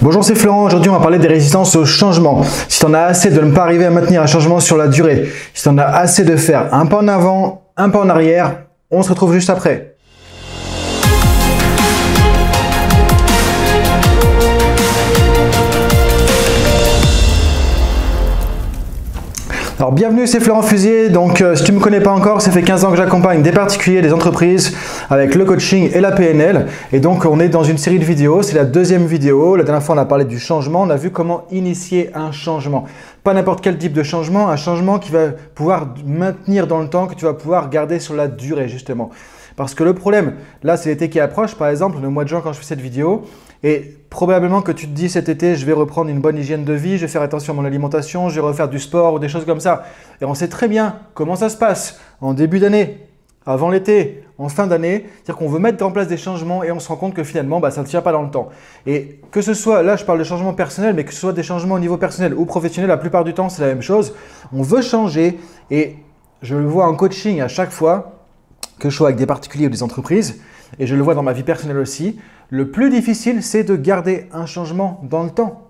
Bonjour, c'est Florent. Aujourd'hui, on va parler des résistances au changement. Si tu en as assez de ne pas arriver à maintenir un changement sur la durée, si tu en as assez de faire un pas en avant, un pas en arrière, on se retrouve juste après. Alors bienvenue, c'est Florent Fusier. Donc euh, si tu ne me connais pas encore, ça fait 15 ans que j'accompagne des particuliers, des entreprises avec le coaching et la PNL. Et donc on est dans une série de vidéos, c'est la deuxième vidéo. La dernière fois on a parlé du changement, on a vu comment initier un changement. Pas n'importe quel type de changement, un changement qui va pouvoir maintenir dans le temps, que tu vas pouvoir garder sur la durée justement. Parce que le problème, là c'est l'été qui approche, par exemple, le mois de juin quand je fais cette vidéo, et probablement que tu te dis cet été, je vais reprendre une bonne hygiène de vie, je vais faire attention à mon alimentation, je vais refaire du sport ou des choses comme ça. Et on sait très bien comment ça se passe en début d'année, avant l'été, en fin d'année. C'est-à-dire qu'on veut mettre en place des changements et on se rend compte que finalement, bah, ça ne tient pas dans le temps. Et que ce soit, là je parle de changements personnels, mais que ce soit des changements au niveau personnel ou professionnel, la plupart du temps c'est la même chose. On veut changer et je le vois en coaching à chaque fois, que je sois avec des particuliers ou des entreprises, et je le vois dans ma vie personnelle aussi, le plus difficile, c'est de garder un changement dans le temps.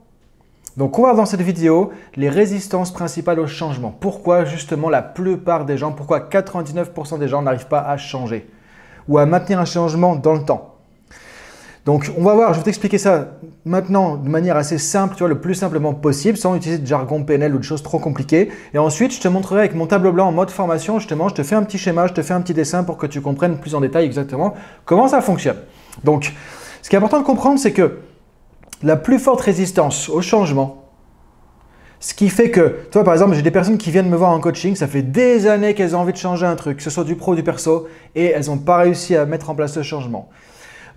Donc on va voir dans cette vidéo les résistances principales au changement. Pourquoi justement la plupart des gens, pourquoi 99% des gens n'arrivent pas à changer ou à maintenir un changement dans le temps? Donc on va voir, je vais t'expliquer ça maintenant de manière assez simple, tu vois, le plus simplement possible, sans utiliser de jargon PNL ou de choses trop compliquées. Et ensuite, je te montrerai avec mon tableau blanc en mode formation, justement, je te fais un petit schéma, je te fais un petit dessin pour que tu comprennes plus en détail exactement comment ça fonctionne. Donc, ce qui est important de comprendre, c'est que la plus forte résistance au changement, ce qui fait que, toi par exemple, j'ai des personnes qui viennent me voir en coaching, ça fait des années qu'elles ont envie de changer un truc, que ce soit du pro ou du perso, et elles n'ont pas réussi à mettre en place ce changement.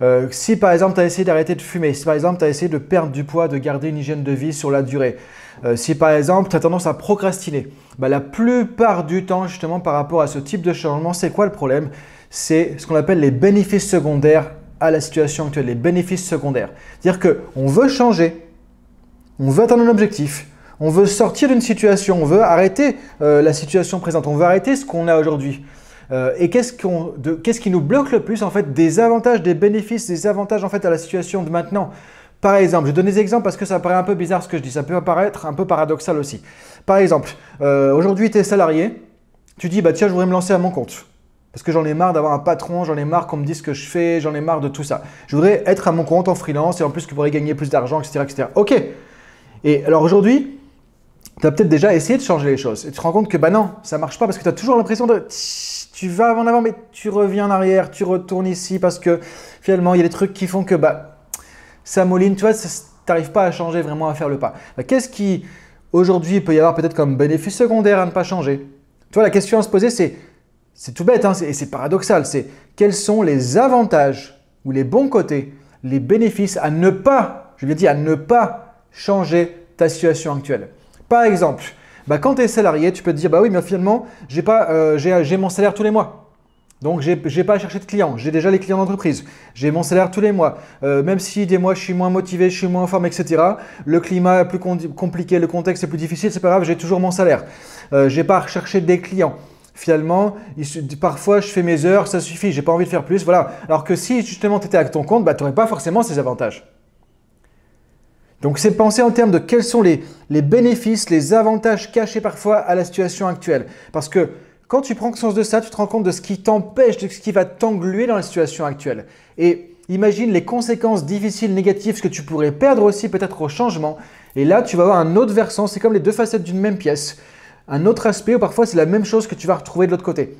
Euh, si par exemple tu as essayé d'arrêter de fumer, si par exemple tu as essayé de perdre du poids, de garder une hygiène de vie sur la durée, euh, si par exemple tu as tendance à procrastiner, bah, la plupart du temps justement par rapport à ce type de changement, c'est quoi le problème? C'est ce qu'on appelle les bénéfices secondaires à la situation actuelle, les bénéfices secondaires. C'est-à-dire qu'on veut changer, on veut atteindre un objectif, on veut sortir d'une situation, on veut arrêter euh, la situation présente, on veut arrêter ce qu'on a aujourd'hui. Euh, et qu'est-ce, qui nous bloque le plus en fait Des avantages, des bénéfices, des avantages en fait à la situation de maintenant? Par exemple, je donne des exemples parce que ça paraît un peu bizarre ce que je dis, ça peut apparaître un peu paradoxal aussi. Par exemple, euh, aujourd'hui tu es salarié, tu dis bah tiens je voudrais me lancer à mon compte. Parce que j'en ai marre d'avoir un patron, j'en ai marre qu'on me dise ce que je fais, j'en ai marre de tout ça. Je voudrais être à mon compte en freelance et en plus que pourrais gagner plus d'argent, etc., etc. Ok. Et alors aujourd'hui, tu as peut-être déjà essayé de changer les choses. Et tu te rends compte que bah non, ça marche pas parce que tu as toujours l'impression de... Tu vas en avant, mais tu reviens en arrière, tu retournes ici parce que finalement, il y a des trucs qui font que bah, ça moline, tu vois, tu n'arrives pas à changer vraiment à faire le pas. Bah, qu'est-ce qui, aujourd'hui, peut y avoir peut-être comme bénéfice secondaire à ne pas changer? Tu vois, la question à se poser, c'est c'est tout bête hein, et c'est paradoxal. C'est quels sont les avantages ou les bons côtés, les bénéfices à ne pas, je lui ai dit, à ne pas changer ta situation actuelle. Par exemple, bah, quand tu es salarié, tu peux te dire, bah oui, mais finalement, j'ai euh, mon salaire tous les mois. Donc, je n'ai pas à chercher de clients. J'ai déjà les clients d'entreprise. J'ai mon salaire tous les mois. Euh, même si des mois, je suis moins motivé, je suis moins en forme, etc. Le climat est plus compliqué, le contexte est plus difficile, c'est pas grave, j'ai toujours mon salaire. Euh, je n'ai pas à rechercher des clients finalement, parfois je fais mes heures, ça suffit, j'ai pas envie de faire plus, voilà. Alors que si justement tu étais avec ton compte, bah, tu n'aurais pas forcément ces avantages. Donc c'est penser en termes de quels sont les, les, bénéfices, les avantages cachés parfois à la situation actuelle. Parce que quand tu prends conscience de ça, tu te rends compte de ce qui t'empêche, de ce qui va t'engluer dans la situation actuelle. Et imagine les conséquences difficiles, négatives, ce que tu pourrais perdre aussi peut-être au changement. Et là, tu vas avoir un autre versant, c'est comme les deux facettes d'une même pièce un autre aspect où parfois c'est la même chose que tu vas retrouver de l'autre côté.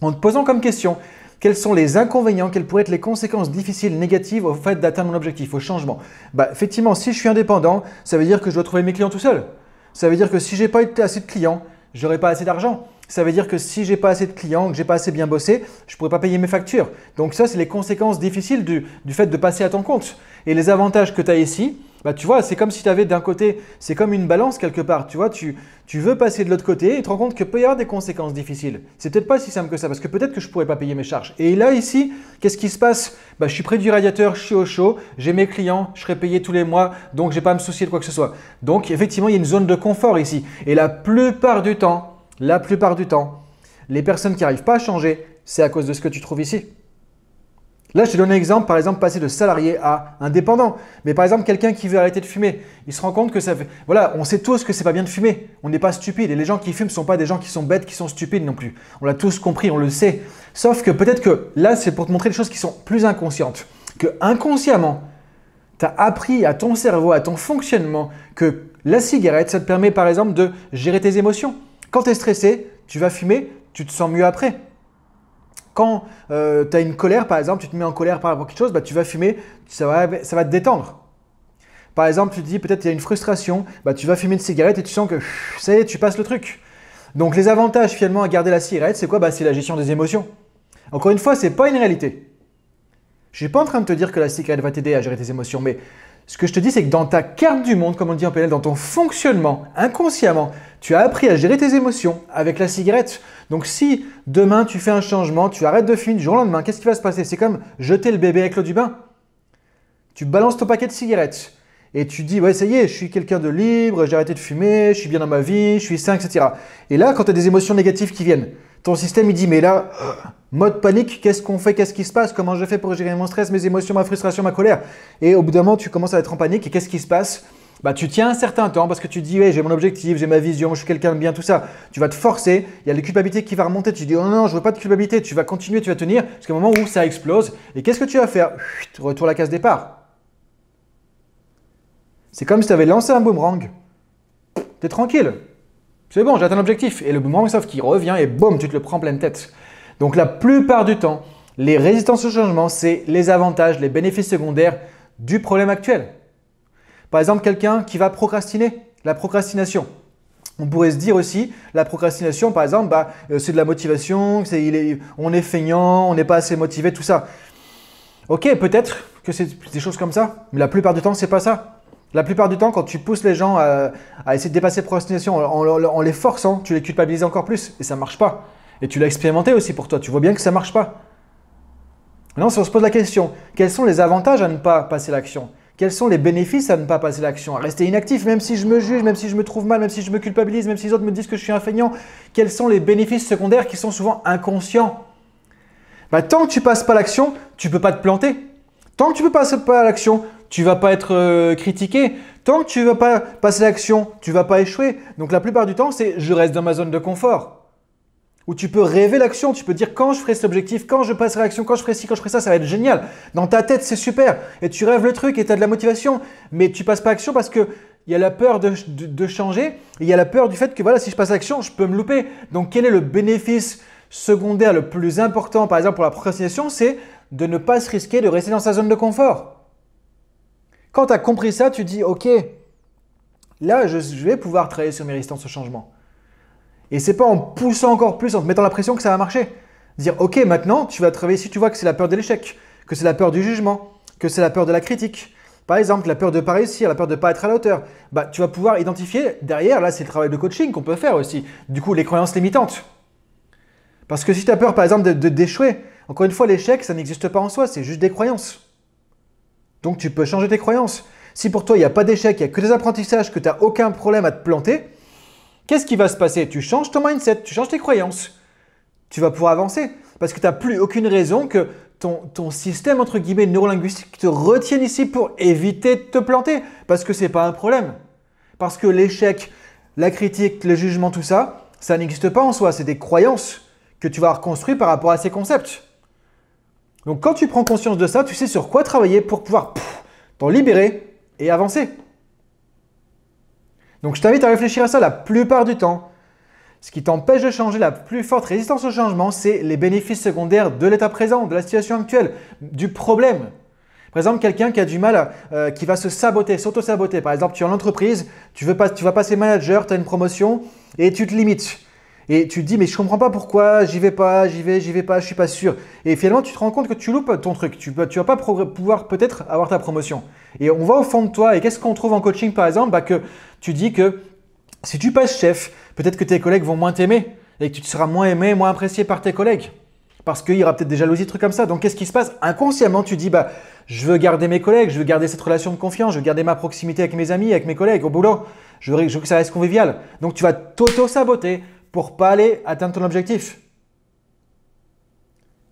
En te posant comme question, quels sont les inconvénients, quelles pourraient être les conséquences difficiles, négatives au fait d'atteindre mon objectif, au changement? Bah, Effectivement, si je suis indépendant, ça veut dire que je dois trouver mes clients tout seul. Ça veut dire que si j'ai pas assez de clients, j'aurai pas assez d'argent. Ça veut dire que si j'ai pas assez de clients, que j'ai pas assez bien bossé, je pourrais pas payer mes factures. Donc ça, c'est les conséquences difficiles du, du fait de passer à ton compte. Et les avantages que tu as ici, bah, tu vois, c'est comme si tu avais d'un côté, c'est comme une balance quelque part. Tu vois, tu, veux passer de l'autre côté et tu te rends compte que peut y avoir des conséquences difficiles. C'est peut-être pas si simple que ça parce que peut-être que je pourrais pas payer mes charges. Et là, ici, qu'est-ce qui se passe? Bah, Je suis près du radiateur, je suis au chaud, j'ai mes clients, je serai payé tous les mois, donc j'ai pas à me soucier de quoi que ce soit. Donc, effectivement, il y a une zone de confort ici. Et la plupart du temps, la plupart du temps, les personnes qui n'arrivent pas à changer, c'est à cause de ce que tu trouves ici. Là, je donne un exemple, par exemple, passer de salarié à indépendant. Mais par exemple, quelqu'un qui veut arrêter de fumer, il se rend compte que ça fait. Voilà, on sait tous que c'est pas bien de fumer. On n'est pas stupide. Et les gens qui fument ne sont pas des gens qui sont bêtes, qui sont stupides non plus. On l'a tous compris, on le sait. Sauf que peut-être que là, c'est pour te montrer des choses qui sont plus inconscientes. Que inconsciemment, tu as appris à ton cerveau, à ton fonctionnement, que la cigarette, ça te permet par exemple de gérer tes émotions. Quand tu es stressé, tu vas fumer, tu te sens mieux après. Quand euh, tu as une colère, par exemple, tu te mets en colère par rapport à quelque chose, bah, tu vas fumer, ça va, ça va te détendre. Par exemple, tu te dis peut-être il y a une frustration, bah, tu vas fumer une cigarette et tu sens que ça y est, tu passes le truc. Donc les avantages finalement à garder la cigarette, c'est quoi? Bah, C'est la gestion des émotions. Encore une fois, ce n'est pas une réalité. Je ne suis pas en train de te dire que la cigarette va t'aider à gérer tes émotions, mais ce que je te dis, c'est que dans ta carte du monde, comme on dit en PNL, dans ton fonctionnement, inconsciemment, tu as appris à gérer tes émotions avec la cigarette. Donc si demain tu fais un changement, tu arrêtes de fumer du jour au lendemain, qu'est-ce qui va se passer? C'est comme jeter le bébé avec l'eau du bain. Tu balances ton paquet de cigarettes et tu dis, ouais, ça y est, je suis quelqu'un de libre, j'ai arrêté de fumer, je suis bien dans ma vie, je suis sain, etc. Et là, quand tu as des émotions négatives qui viennent, ton système il dit, mais là, Mode panique, qu'est-ce qu'on fait, qu'est-ce qui se passe, comment je fais pour gérer mon stress, mes émotions, ma frustration, ma colère? Et au bout d'un moment, tu commences à être en panique et qu'est-ce qui se passe? Bah, tu tiens un certain temps parce que tu dis, ouais, j'ai mon objectif, j'ai ma vision, je suis quelqu'un de bien, tout ça. Tu vas te forcer, il y a la culpabilité qui va remonter. Tu dis, oh non, je veux pas de culpabilité. Tu vas continuer, tu vas tenir jusqu'à un moment où ça explose. Et qu'est-ce que tu vas faire? Retour à la case départ. C'est comme si tu avais lancé un boomerang. Tu es tranquille. C'est bon, j'ai atteint l'objectif. Et le boomerang, sauf qu'il revient et boum, tu te le prends pleine tête. Donc la plupart du temps, les résistances au changement, c'est les avantages, les bénéfices secondaires du problème actuel. Par exemple, quelqu'un qui va procrastiner, la procrastination. On pourrait se dire aussi, la procrastination, par exemple, bah, euh, c'est de la motivation, on est feignant, on n'est pas assez motivé, tout ça. Ok, peut-être que c'est des choses comme ça, mais la plupart du temps, c'est pas ça. La plupart du temps, quand tu pousses les gens à, essayer de dépasser la procrastination en, les forçant, tu les culpabilises encore plus et ça ne marche pas. Et tu l'as expérimenté aussi pour toi. Tu vois bien que ça ne marche pas. Maintenant, si on se pose la question, quels sont les avantages à ne pas passer l'action? Quels sont les bénéfices à ne pas passer l'action À rester inactif, même si je me juge, même si je me trouve mal, même si je me culpabilise, même si les autres me disent que je suis un feignant? Quels sont les bénéfices secondaires qui sont souvent inconscients? Bah, Tant que tu passes pas l'action, tu peux pas te planter. Tant que tu ne peux passer pas l'action, tu vas pas être euh, critiqué. Tant que tu vas pas passer l'action, tu vas pas échouer. Donc la plupart du temps, c'est je reste dans ma zone de confort où tu peux rêver l'action, tu peux dire quand je ferai cet objectif, quand je passerai l'action, quand je ferai ci, quand je ferai ça, ça va être génial. Dans ta tête, c'est super. Et tu rêves le truc et tu as de la motivation, mais tu passes pas action parce que il y a la peur de, changer, et il y a la peur du fait que voilà, si je passe l'action, je peux me louper. Donc quel est le bénéfice secondaire le plus important, par exemple pour la procrastination, c'est de ne pas se risquer de rester dans sa zone de confort. Quand tu as compris ça, tu dis ok, là je, je vais pouvoir travailler sur mes résistances au changement. Et c'est pas en poussant encore plus, en te mettant la pression que ça va marcher. Dire, ok, maintenant, tu vas travailler si tu vois que c'est la peur de l'échec, que c'est la peur du jugement, que c'est la peur de la critique. Par exemple, la peur de ne pas réussir, la peur de ne pas être à la hauteur. Bah, tu vas pouvoir identifier derrière, là, c'est le travail de coaching qu'on peut faire aussi. Du coup, les croyances limitantes. Parce que si tu as peur, par exemple, de d'échouer, encore une fois, l'échec, ça n'existe pas en soi, c'est juste des croyances. Donc, tu peux changer tes croyances. Si pour toi, il n'y a pas d'échec, il n'y a que des apprentissages, que tu n'as aucun problème à te planter, Qu'est-ce qui va se passer? Tu changes ton mindset, tu changes tes croyances. Tu vas pouvoir avancer parce que tu n'as plus aucune raison que ton, ton système entre guillemets neurolinguistique te retienne ici pour éviter de te planter parce que ce n'est pas un problème. Parce que l'échec, la critique, le jugement, tout ça, ça n'existe pas en soi. C'est des croyances que tu vas reconstruire par rapport à ces concepts. Donc quand tu prends conscience de ça, tu sais sur quoi travailler pour pouvoir t'en libérer et avancer. Donc je t'invite à réfléchir à ça la plupart du temps. Ce qui t'empêche de changer la plus forte résistance au changement, c'est les bénéfices secondaires de l'état présent, de la situation actuelle, du problème. Par exemple, quelqu'un qui a du mal, euh, qui va se saboter, s'auto-saboter. Par exemple, tu es en entreprise, tu, veux pas, tu vas passer manager, tu as une promotion et tu te limites. Et tu te dis, mais je comprends pas pourquoi, j'y vais pas, j'y vais, j'y vais pas, je suis pas sûr. Et finalement, tu te rends compte que tu loupes ton truc. Tu, tu vas pas pouvoir peut-être avoir ta promotion. Et on va au fond de toi. Et qu'est-ce qu'on trouve en coaching, par exemple? Bah, Que tu dis que si tu passes chef, peut-être que tes collègues vont moins t'aimer et que tu seras moins aimé, moins apprécié par tes collègues. Parce qu'il y aura peut-être des jalousies, trucs comme ça. Donc, qu'est-ce qui se passe? Inconsciemment, tu dis, bah, je veux garder mes collègues, je veux garder cette relation de confiance, je veux garder ma proximité avec mes amis, avec mes collègues au boulot. Je veux, je veux que ça reste convivial. Donc, tu vas t'auto-saboter pour pas aller atteindre ton objectif.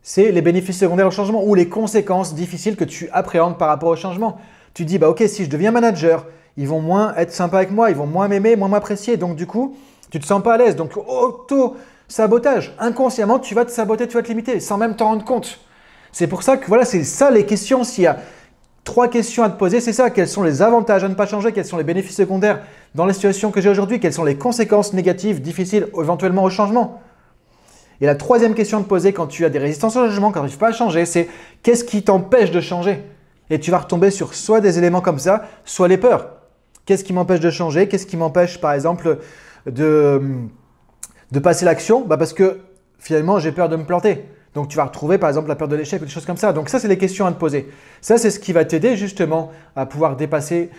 c'est les bénéfices secondaires au changement ou les conséquences difficiles que tu appréhendes par rapport au changement. Tu dis, bah ok, si je deviens manager, ils vont moins être sympas avec moi, ils vont moins m'aimer, moins m'apprécier. Donc du coup, tu te sens pas à l'aise. Donc auto-sabotage. Inconsciemment, tu vas te saboter, tu vas te limiter sans même t'en rendre compte. C'est pour ça que voilà, c'est ça les questions. S'il y a trois questions à te poser, c'est ça. Quels sont les avantages à ne pas changer? Quels sont les bénéfices secondaires dans les situations que j'ai aujourd'hui? Quelles sont les conséquences négatives, difficiles, éventuellement au changement? Et la troisième question à te poser quand tu as des résistances au changement, quand tu n'arrives pas à changer, c'est qu'est-ce qui t'empêche de changer? Et tu vas retomber sur soit des éléments comme ça, soit les peurs. Qu'est-ce qui m'empêche de changer? Qu'est-ce qui m'empêche, par exemple, de, de passer l'action? Bah Parce que finalement, j'ai peur de me planter. Donc tu vas retrouver par exemple la peur de l'échec ou des choses comme ça. Donc ça, c'est les questions à te poser. Ça, c'est ce qui va t'aider justement à pouvoir dépasser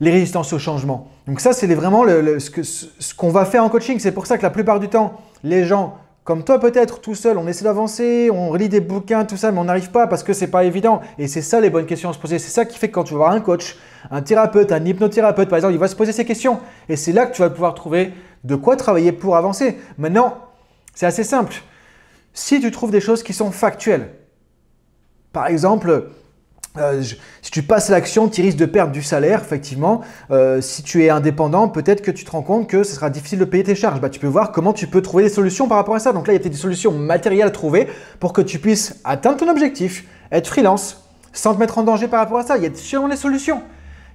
les résistances au changement. Donc ça, c'est vraiment ce qu'on va faire en coaching. C'est pour ça que la plupart du temps, les gens, comme toi peut-être, tout seul, on essaie d'avancer, on relit des bouquins, tout ça, mais on n'arrive pas parce que c'est pas évident. Et c'est ça les bonnes questions à se poser. C'est ça qui fait que quand tu vas voir un coach, un thérapeute, un hypnothérapeute, par exemple, il va se poser ces questions. Et c'est là que tu vas pouvoir trouver de quoi travailler pour avancer. Maintenant, c'est assez simple si tu trouves des choses qui sont factuelles. Par exemple, euh, si tu passes l'action, tu risques de perdre du salaire, effectivement. Euh, si tu es indépendant, peut-être que tu te rends compte que ce sera difficile de payer tes charges. Bah, tu peux voir comment tu peux trouver des solutions par rapport à ça. Donc là, il y a des solutions matérielles à trouver pour que tu puisses atteindre ton objectif, être freelance, sans te mettre en danger par rapport à ça. Il y a sûrement des solutions.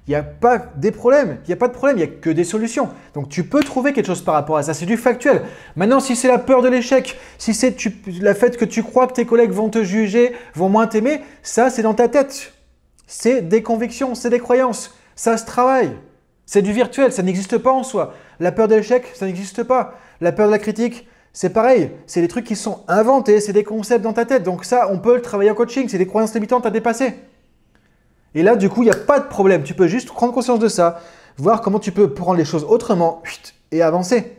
Il n'y a pas des problèmes, il n'y a pas de problème, il n'y a que des solutions. Donc tu peux trouver quelque chose par rapport à ça, c'est du factuel. Maintenant, si c'est la peur de l'échec, si c'est la fait que tu crois que tes collègues vont te juger, vont moins t'aimer, ça c'est dans ta tête. C'est des convictions, c'est des croyances, ça se travaille. C'est du virtuel, ça n'existe pas en soi. La peur de l'échec, ça n'existe pas. La peur de la critique, c'est pareil, c'est des trucs qui sont inventés, c'est des concepts dans ta tête. Donc ça, on peut le travailler en coaching, c'est des croyances limitantes à dépasser. Et là, du coup, il n'y a pas de problème. Tu peux juste prendre conscience de ça, voir comment tu peux prendre les choses autrement et avancer.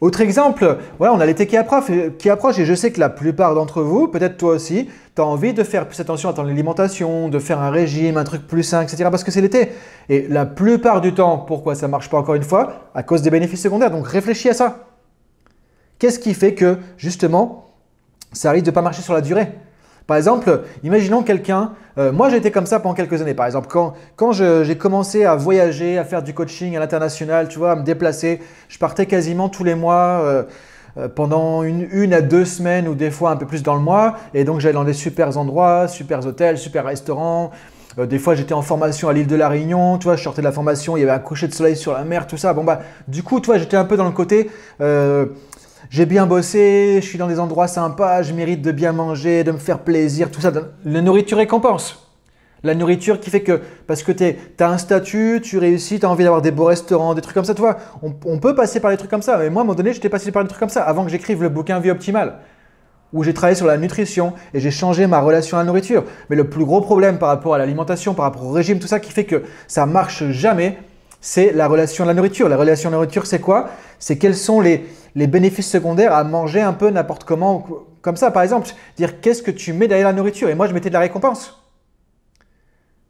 Autre exemple, voilà, on a l'été qui approche, qui approche et je sais que la plupart d'entre vous, peut-être toi aussi, tu as envie de faire plus attention à ton alimentation, de faire un régime, un truc plus sain, etc. parce que c'est l'été. Et la plupart du temps, pourquoi ça ne marche pas encore une fois? À cause des bénéfices secondaires. Donc réfléchis à ça. Qu'est-ce qui fait que, justement, ça risque de ne pas marcher sur la durée? Par exemple, imaginons quelqu'un, euh, moi j'ai été comme ça pendant quelques années, par exemple, quand, quand j'ai commencé à voyager, à faire du coaching à l'international, tu vois, à me déplacer, je partais quasiment tous les mois euh, euh, pendant une, à deux semaines ou des fois un peu plus dans le mois, et donc j'allais dans des super endroits, super hôtels, super restaurants. des fois, j'étais en formation à l'île de la Réunion, tu vois, je sortais de la formation, il y avait un coucher de soleil sur la mer, tout ça. Bon, bah, du coup, tu vois, j'étais un peu dans le côté, j'ai bien bossé, je suis dans des endroits sympas, je mérite de bien manger, de me faire plaisir, tout ça. La nourriture récompense. La nourriture qui fait que, parce que tu as un statut, tu réussis, tu as envie d'avoir des beaux restaurants, des trucs comme ça, tu vois. On, peut passer par des trucs comme ça. Mais moi, à un moment donné, j'étais passé par des trucs comme ça avant que j'écrive le bouquin Vie Optimale, où j'ai travaillé sur la nutrition et j'ai changé ma relation à la nourriture. Mais le plus gros problème par rapport à l'alimentation, par rapport au régime, tout ça, qui fait que ça marche jamais, c'est la relation à la nourriture. La relation à la nourriture, c'est quoi? C'est quels sont les, les bénéfices secondaires à manger un peu n'importe comment, comme ça. Par exemple, dire qu'est-ce que tu mets derrière la nourriture? Et moi, je mettais de la récompense.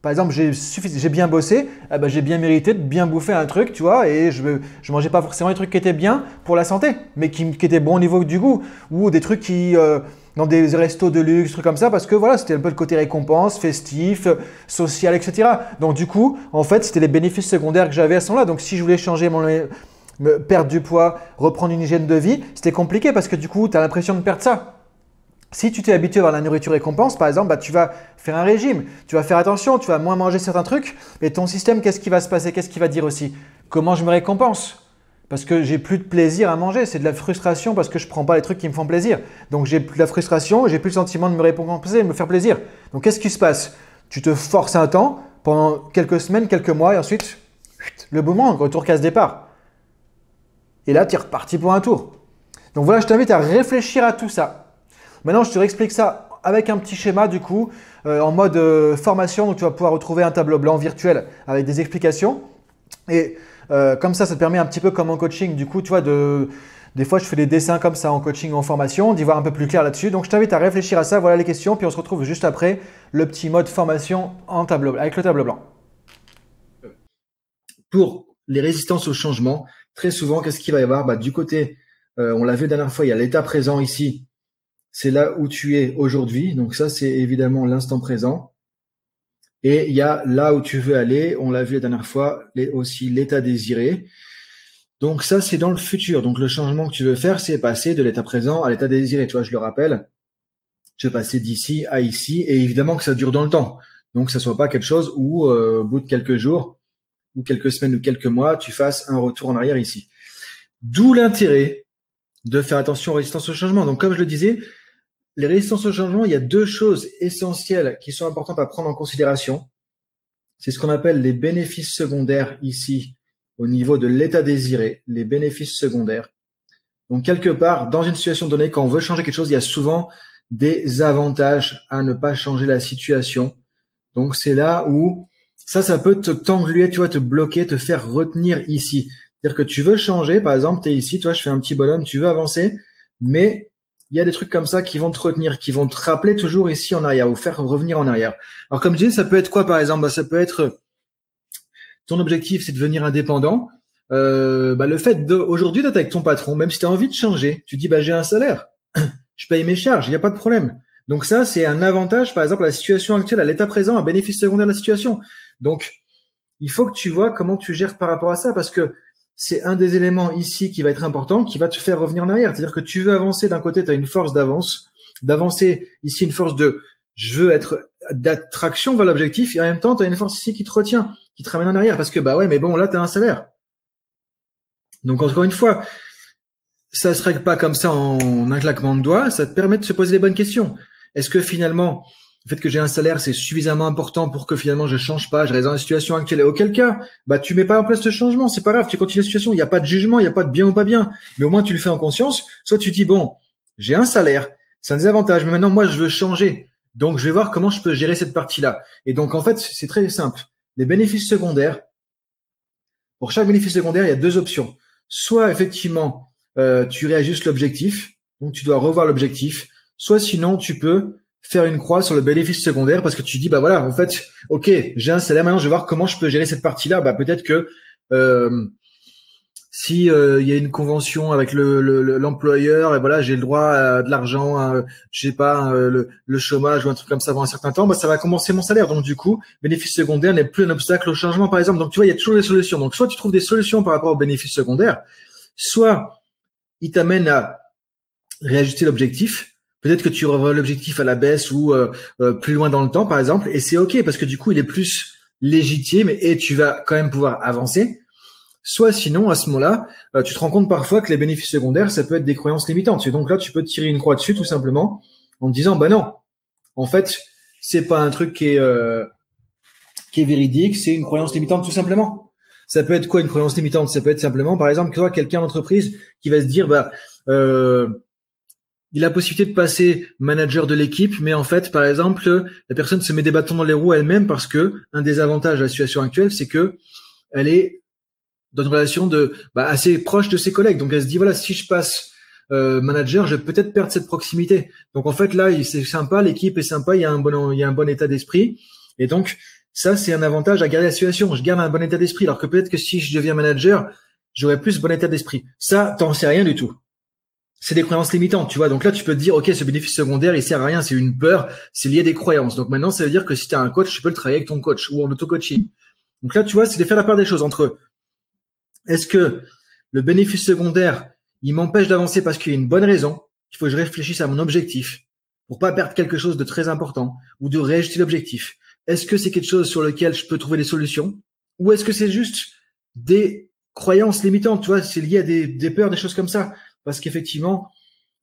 Par exemple, j'ai bien bossé, eh ben, j'ai bien mérité de bien bouffer un truc, tu vois, et je ne mangeais pas forcément des trucs qui étaient bien pour la santé, mais qui, étaient bons au niveau du goût, ou des trucs qui, euh, dans des restos de luxe, trucs comme ça, parce que voilà, c'était un peu le côté récompense, festif, social, etc. Donc du coup, en fait, c'était les bénéfices secondaires que j'avais à ce moment-là. Donc si je voulais changer mon, me perdre du poids, reprendre une hygiène de vie, c'était compliqué parce que du coup, tu as l'impression de perdre ça. Si tu t'es habitué à la nourriture récompense, par exemple, bah, tu vas faire un régime, tu vas faire attention, tu vas moins manger certains trucs, et ton système, qu'est-ce qui va se passer? Qu'est-ce qui va dire aussi? Comment je me récompense? Parce que j'ai plus de plaisir à manger, c'est de la frustration parce que je prends pas les trucs qui me font plaisir. Donc j'ai plus de la frustration, j'ai plus le sentiment de me récompenser, de me faire plaisir. Donc qu'est-ce qui se passe? Tu te forces un temps pendant quelques semaines, quelques mois, et ensuite le moment, retour casse départ. Et là, tu es reparti pour un tour. Donc voilà, je t'invite à réfléchir à tout ça. Maintenant, je te réexplique ça avec un petit schéma du coup, euh, en mode euh, formation, où tu vas pouvoir retrouver un tableau blanc virtuel avec des explications. Et euh, comme ça, ça te permet un petit peu comme en coaching, du coup, tu vois, de, des fois, je fais des dessins comme ça en coaching ou en formation, d'y voir un peu plus clair là-dessus. Donc, je t'invite à réfléchir à ça. Voilà les questions. Puis, on se retrouve juste après le petit mode formation en tableau, avec le tableau blanc. Pour les résistances au changement, très souvent, qu'est-ce qu'il va y avoir? Bah, Du côté, euh, on l'a vu la dernière fois, il y a l'état présent ici, c'est là où tu es aujourd'hui. Donc ça, c'est évidemment l'instant présent. Et il y a là où tu veux aller. On l'a vu la dernière fois, aussi l'état désiré. Donc ça, c'est dans le futur. Donc le changement que tu veux faire, c'est passer de l'état présent à l'état désiré. Tu vois, je le rappelle, je vais passer d'ici à ici. Et évidemment que ça dure dans le temps. Donc ça soit pas quelque chose où, euh, au bout de quelques jours, ou quelques semaines ou quelques mois, tu fasses un retour en arrière ici. D'où l'intérêt de faire attention aux résistances au changement. Donc comme je le disais, les résistances au changement, il y a deux choses essentielles qui sont importantes à prendre en considération. C'est ce qu'on appelle les bénéfices secondaires ici au niveau de l'état désiré, les bénéfices secondaires. Donc quelque part, dans une situation donnée, quand on veut changer quelque chose, il y a souvent des avantages à ne pas changer la situation. Donc c'est là où ça, ça peut te t'engluer, tu vois, te bloquer, te faire retenir ici. C'est-à-dire que tu veux changer, par exemple, tu es ici, toi, je fais un petit bonhomme, tu veux avancer, mais il y a des trucs comme ça qui vont te retenir, qui vont te rappeler toujours ici en arrière ou faire revenir en arrière. Alors comme je disais, ça peut être quoi par exemple? Bah, Ça peut être ton objectif, c'est de devenir indépendant. Euh, bah, le fait d'aujourd'hui d'être avec ton patron, même si tu as envie de changer, tu dis bah j'ai un salaire, je paye mes charges, il n'y a pas de problème. Donc ça, c'est un avantage, par exemple, à la situation actuelle, à l'état présent, un bénéfice secondaire de la situation. Donc, il faut que tu vois comment tu gères par rapport à ça, parce que c'est un des éléments ici qui va être important, qui va te faire revenir en arrière. C'est-à-dire que tu veux avancer d'un côté, tu as une force d'avance, d'avancer ici une force de je veux être d'attraction vers l'objectif, et en même temps, tu as une force ici qui te retient, qui te ramène en arrière, parce que bah ouais, mais bon, là, tu as un salaire. Donc encore une fois, ça se règle pas comme ça en un claquement de doigts, ça te permet de se poser les bonnes questions. Est-ce que finalement, le fait que j'ai un salaire, c'est suffisamment important pour que finalement je change pas, je reste dans la situation actuelle. Et auquel cas, bah tu mets pas en place ce changement, c'est pas grave, tu continues la situation, il n'y a pas de jugement, il n'y a pas de bien ou pas bien, mais au moins tu le fais en conscience. Soit tu dis bon, j'ai un salaire, c'est un désavantage, mais maintenant moi je veux changer, donc je vais voir comment je peux gérer cette partie-là. Et donc en fait c'est très simple. Les bénéfices secondaires, pour chaque bénéfice secondaire, il y a deux options. Soit effectivement euh, tu réajustes l'objectif, donc tu dois revoir l'objectif. Soit sinon tu peux faire une croix sur le bénéfice secondaire parce que tu dis bah voilà en fait ok j'ai un salaire maintenant je vais voir comment je peux gérer cette partie là bah peut-être que euh, si euh, il y a une convention avec le, l'employeur et voilà j'ai le droit à de l'argent je sais pas le, le, chômage ou un truc comme ça avant un certain temps bah ça va commencer mon salaire. Donc du coup bénéfice secondaire n'est plus un obstacle au changement par exemple. Donc tu vois il y a toujours des solutions. Donc soit tu trouves des solutions par rapport au bénéfice secondaire soit il t'amène à réajuster l'objectif Peut-être que tu revois l'objectif à la baisse ou euh, euh, plus loin dans le temps, par exemple, et c'est ok parce que du coup, il est plus légitime et tu vas quand même pouvoir avancer. Soit sinon, à ce moment-là, euh, tu te rends compte parfois que les bénéfices secondaires, ça peut être des croyances limitantes. Et donc là, tu peux tirer une croix dessus tout simplement en te disant, bah non, en fait, c'est pas un truc qui est véridique, c'est une croyance limitante tout simplement. Ça peut être quoi une croyance limitante? Ça peut être simplement, par exemple, toi, quelqu'un d'entreprise qui va se dire, bah il a la possibilité de passer manager de l'équipe, mais en fait, par exemple, la personne se met des bâtons dans les roues elle-même parce que un des avantages de la situation actuelle, c'est que elle est dans une relation de bah, assez proche de ses collègues. Donc elle se dit voilà, si je passe euh, manager, je vais peut-être perdre cette proximité. Donc en fait là, c'est sympa, l'équipe est sympa, il y a un bon il y a un bon état d'esprit, et donc ça c'est un avantage à garder la situation. Je garde un bon état d'esprit, alors que peut-être que si je deviens manager, j'aurais plus bon état d'esprit. Ça, t'en sais rien du tout c'est des croyances limitantes, tu vois. Donc là, tu peux te dire, ok, ce bénéfice secondaire, il sert à rien, c'est une peur, c'est lié à des croyances. Donc maintenant, ça veut dire que si tu as un coach, tu peux le travailler avec ton coach ou en auto-coaching. Donc là, tu vois, c'est de faire la part des choses entre est-ce que le bénéfice secondaire, il m'empêche d'avancer parce qu'il y a une bonne raison, il faut que je réfléchisse à mon objectif pour pas perdre quelque chose de très important ou de réajuster l'objectif. Est-ce que c'est quelque chose sur lequel je peux trouver des solutions ou est-ce que c'est juste des croyances limitantes, tu vois, c'est lié à des, des peurs, des choses comme ça parce qu'effectivement,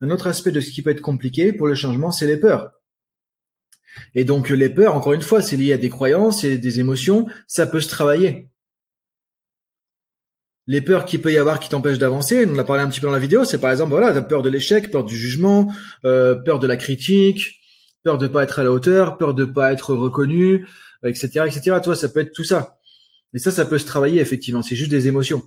un autre aspect de ce qui peut être compliqué pour le changement, c'est les peurs. Et donc les peurs, encore une fois, c'est lié à des croyances et des émotions, ça peut se travailler. Les peurs qu'il peut y avoir qui t'empêchent d'avancer, on en a parlé un petit peu dans la vidéo, c'est par exemple, voilà, t'as peur de l'échec, peur du jugement, euh, peur de la critique, peur de pas être à la hauteur, peur de pas être reconnu, etc., etc. Toi, ça peut être tout ça. Et ça, ça peut se travailler, effectivement. C'est juste des émotions.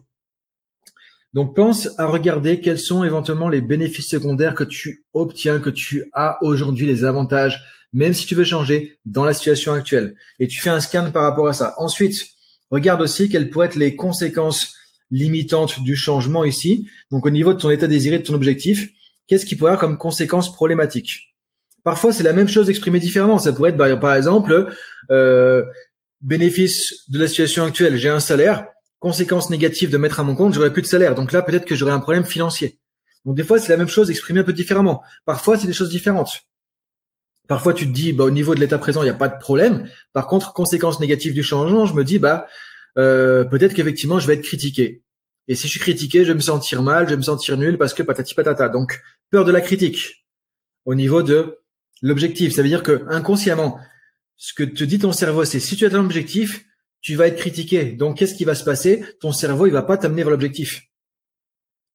Donc pense à regarder quels sont éventuellement les bénéfices secondaires que tu obtiens, que tu as aujourd'hui, les avantages, même si tu veux changer dans la situation actuelle. Et tu fais un scan par rapport à ça. Ensuite, regarde aussi quelles pourraient être les conséquences limitantes du changement ici. Donc au niveau de ton état désiré, de ton objectif, qu'est-ce qui pourrait avoir comme conséquence problématique Parfois, c'est la même chose exprimée différemment. Ça pourrait être, bah, par exemple, euh, bénéfice de la situation actuelle, j'ai un salaire, conséquence négative de mettre à mon compte, j'aurais plus de salaire. Donc là, peut-être que j'aurais un problème financier. Donc des fois, c'est la même chose exprimée un peu différemment. Parfois, c'est des choses différentes. Parfois, tu te dis, bah, au niveau de l'état présent, il n'y a pas de problème. Par contre, conséquence négative du changement, je me dis, bah, euh, peut-être qu'effectivement, je vais être critiqué. Et si je suis critiqué, je vais me sentir mal, je vais me sentir nul parce que patati patata. Donc, peur de la critique au niveau de l'objectif. Ça veut dire que inconsciemment, ce que te dit ton cerveau, c'est si tu as un objectif, tu vas être critiqué. Donc, qu'est-ce qui va se passer? Ton cerveau, il va pas t'amener vers l'objectif.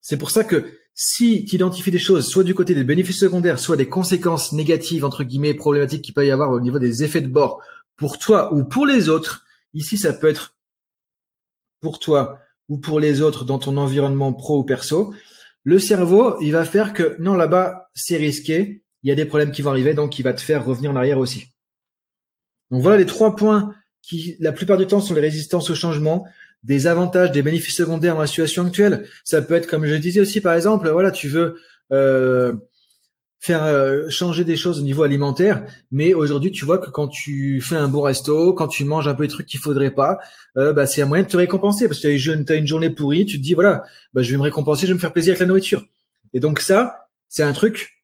C'est pour ça que si tu identifies des choses, soit du côté des bénéfices secondaires, soit des conséquences négatives, entre guillemets, problématiques qu'il peut y avoir au niveau des effets de bord pour toi ou pour les autres, ici, ça peut être pour toi ou pour les autres dans ton environnement pro ou perso, le cerveau, il va faire que non, là-bas, c'est risqué, il y a des problèmes qui vont arriver, donc il va te faire revenir en arrière aussi. Donc voilà les trois points qui, la plupart du temps, sont les résistances au changement, des avantages, des bénéfices secondaires dans la situation actuelle. Ça peut être, comme je disais aussi, par exemple, voilà, tu veux euh, faire euh, changer des choses au niveau alimentaire, mais aujourd'hui, tu vois que quand tu fais un bon resto, quand tu manges un peu des trucs qu'il faudrait pas, euh, bah, c'est un moyen de te récompenser parce que tu as une journée pourrie, tu te dis voilà, bah, je vais me récompenser, je vais me faire plaisir avec la nourriture. Et donc ça, c'est un truc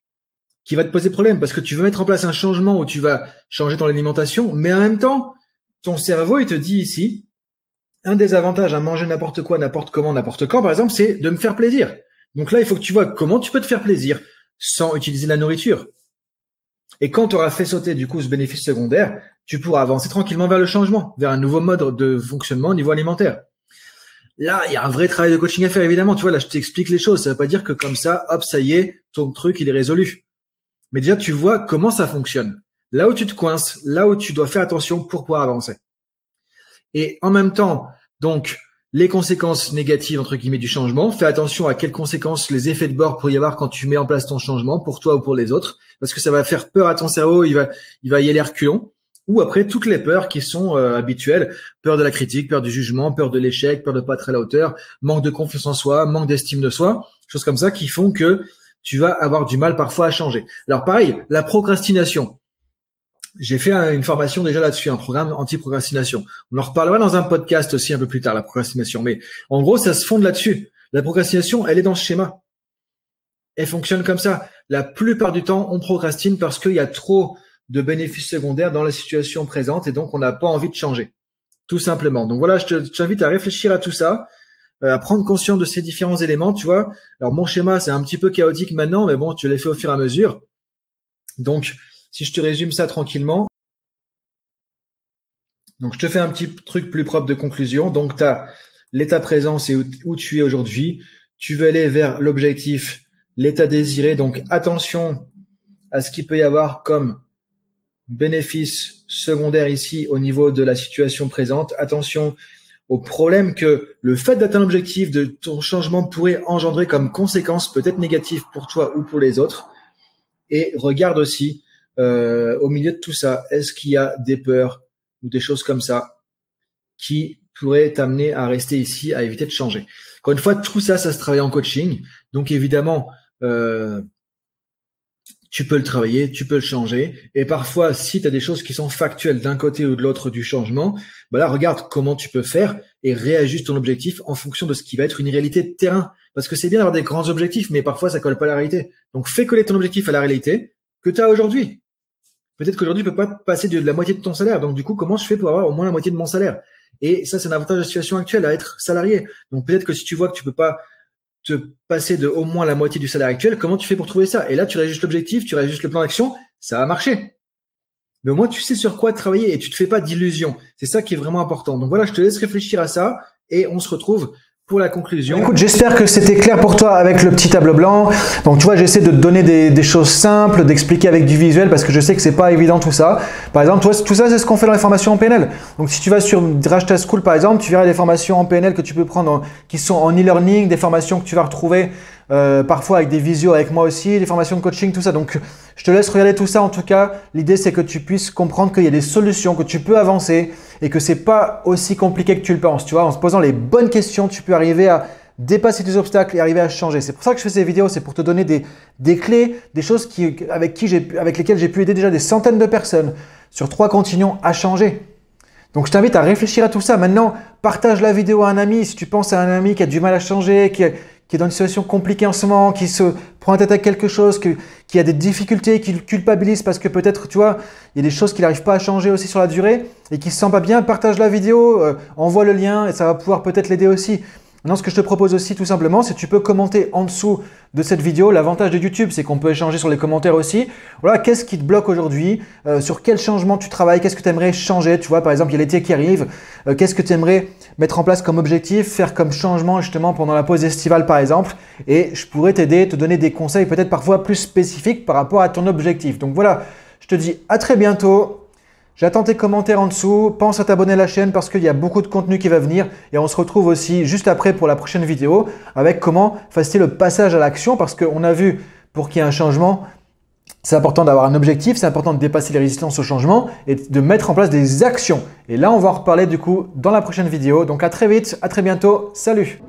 qui va te poser problème parce que tu veux mettre en place un changement où tu vas changer ton alimentation, mais en même temps, ton cerveau, il te dit ici, un des avantages à manger n'importe quoi, n'importe comment, n'importe quand, par exemple, c'est de me faire plaisir. Donc là, il faut que tu vois comment tu peux te faire plaisir sans utiliser la nourriture. Et quand tu auras fait sauter du coup ce bénéfice secondaire, tu pourras avancer tranquillement vers le changement, vers un nouveau mode de fonctionnement au niveau alimentaire. Là, il y a un vrai travail de coaching à faire, évidemment. Tu vois, là, je t'explique les choses. Ça veut pas dire que comme ça, hop, ça y est, ton truc, il est résolu. Mais déjà, tu vois comment ça fonctionne là où tu te coinces, là où tu dois faire attention pour pouvoir avancer. Et en même temps, donc, les conséquences négatives, entre guillemets, du changement, fais attention à quelles conséquences les effets de bord pourraient y avoir quand tu mets en place ton changement pour toi ou pour les autres, parce que ça va faire peur à ton cerveau, il va, il va y aller reculons. Ou après, toutes les peurs qui sont euh, habituelles, peur de la critique, peur du jugement, peur de l'échec, peur de pas être à la hauteur, manque de confiance en soi, manque d'estime de soi, choses comme ça qui font que tu vas avoir du mal parfois à changer. Alors pareil, la procrastination. J'ai fait une formation déjà là-dessus, un programme anti-procrastination. On en reparlera dans un podcast aussi un peu plus tard, la procrastination. Mais en gros, ça se fonde là-dessus. La procrastination, elle est dans ce schéma. Elle fonctionne comme ça. La plupart du temps, on procrastine parce qu'il y a trop de bénéfices secondaires dans la situation présente et donc on n'a pas envie de changer. Tout simplement. Donc voilà, je t'invite à réfléchir à tout ça, euh, à prendre conscience de ces différents éléments, tu vois. Alors mon schéma, c'est un petit peu chaotique maintenant, mais bon, tu l'as fait au fur et à mesure. Donc, si je te résume ça tranquillement, donc je te fais un petit truc plus propre de conclusion. Donc tu as l'état présent, c'est où, tu es aujourd'hui. Tu veux aller vers l'objectif, l'état désiré. Donc attention à ce qu'il peut y avoir comme bénéfice secondaire ici au niveau de la situation présente. Attention au problème que le fait d'atteindre l'objectif de ton changement pourrait engendrer comme conséquence peut-être négative pour toi ou pour les autres. Et regarde aussi euh, au milieu de tout ça, est-ce qu'il y a des peurs ou des choses comme ça qui pourraient t'amener à rester ici, à éviter de changer? Encore une fois, tout ça, ça se travaille en coaching. Donc évidemment, euh, tu peux le travailler, tu peux le changer. Et parfois, si tu as des choses qui sont factuelles d'un côté ou de l'autre du changement, bah là, regarde comment tu peux faire et réajuste ton objectif en fonction de ce qui va être une réalité de terrain. Parce que c'est bien d'avoir des grands objectifs, mais parfois ça colle pas à la réalité. Donc fais coller ton objectif à la réalité que tu as aujourd'hui. Peut-être qu'aujourd'hui, tu peux pas passer de, la moitié de ton salaire. Donc, du coup, comment je fais pour avoir au moins la moitié de mon salaire? Et ça, c'est un avantage de la situation actuelle à être salarié. Donc, peut-être que si tu vois que tu peux pas te passer de au moins la moitié du salaire actuel, comment tu fais pour trouver ça? Et là, tu réajustes l'objectif, tu réajustes le plan d'action, ça va marcher. Mais au moins, tu sais sur quoi travailler et tu te fais pas d'illusions. C'est ça qui est vraiment important. Donc voilà, je te laisse réfléchir à ça et on se retrouve pour la conclusion. Écoute, j'espère que c'était clair pour toi avec le petit tableau blanc. Donc, tu vois, j'essaie de te donner des, choses simples, d'expliquer avec du visuel parce que je sais que c'est pas évident tout ça. Par exemple, toi, tout ça, c'est ce qu'on fait dans les formations en PNL. Donc, si tu vas sur Drashta School, par exemple, tu verras des formations en PNL que tu peux prendre qui sont en e-learning, des formations que tu vas retrouver euh, parfois avec des visios avec moi aussi, des formations de coaching, tout ça. Donc, je te laisse regarder tout ça. En tout cas, l'idée, c'est que tu puisses comprendre qu'il y a des solutions, que tu peux avancer et que c'est pas aussi compliqué que tu le penses. Tu vois, en se posant les bonnes questions, tu peux arriver à dépasser des obstacles et arriver à changer. C'est pour ça que je fais ces vidéos, c'est pour te donner des, des clés, des choses qui, avec, qui avec lesquelles j'ai pu aider déjà des centaines de personnes sur trois continents à changer. Donc je t'invite à réfléchir à tout ça. Maintenant, partage la vidéo à un ami. Si tu penses à un ami qui a du mal à changer, qui, qui est dans une situation compliquée en ce moment, qui se prend la tête à quelque chose, qui, a des difficultés, qui culpabilise parce que peut-être, tu vois, il y a des choses qu'il n'arrive pas à changer aussi sur la durée et qui se sent pas bien, partage la vidéo, euh, envoie le lien et ça va pouvoir peut-être l'aider aussi. Maintenant, ce que je te propose aussi, tout simplement, c'est que tu peux commenter en dessous de cette vidéo. L'avantage de YouTube, c'est qu'on peut échanger sur les commentaires aussi. Voilà, qu'est-ce qui te bloque aujourd'hui? Euh, Sur quel changement tu travailles? Qu'est-ce que tu aimerais changer? Tu vois, par exemple, il y a l'été qui arrive. Euh, qu'est-ce que tu aimerais mettre en place comme objectif, faire comme changement justement pendant la pause estivale, par exemple Et je pourrais t'aider, te donner des conseils peut-être parfois plus spécifiques par rapport à ton objectif. Donc voilà, je te dis à très bientôt. J'attends tes commentaires en dessous. Pense à t'abonner à la chaîne parce qu'il y a beaucoup de contenu qui va venir. Et on se retrouve aussi juste après pour la prochaine vidéo avec comment faciliter le passage à l'action parce qu'on a vu pour qu'il y ait un changement, c'est important d'avoir un objectif, c'est important de dépasser les résistances au changement et de mettre en place des actions. Et là, on va en reparler du coup dans la prochaine vidéo. Donc à très vite, à très bientôt. Salut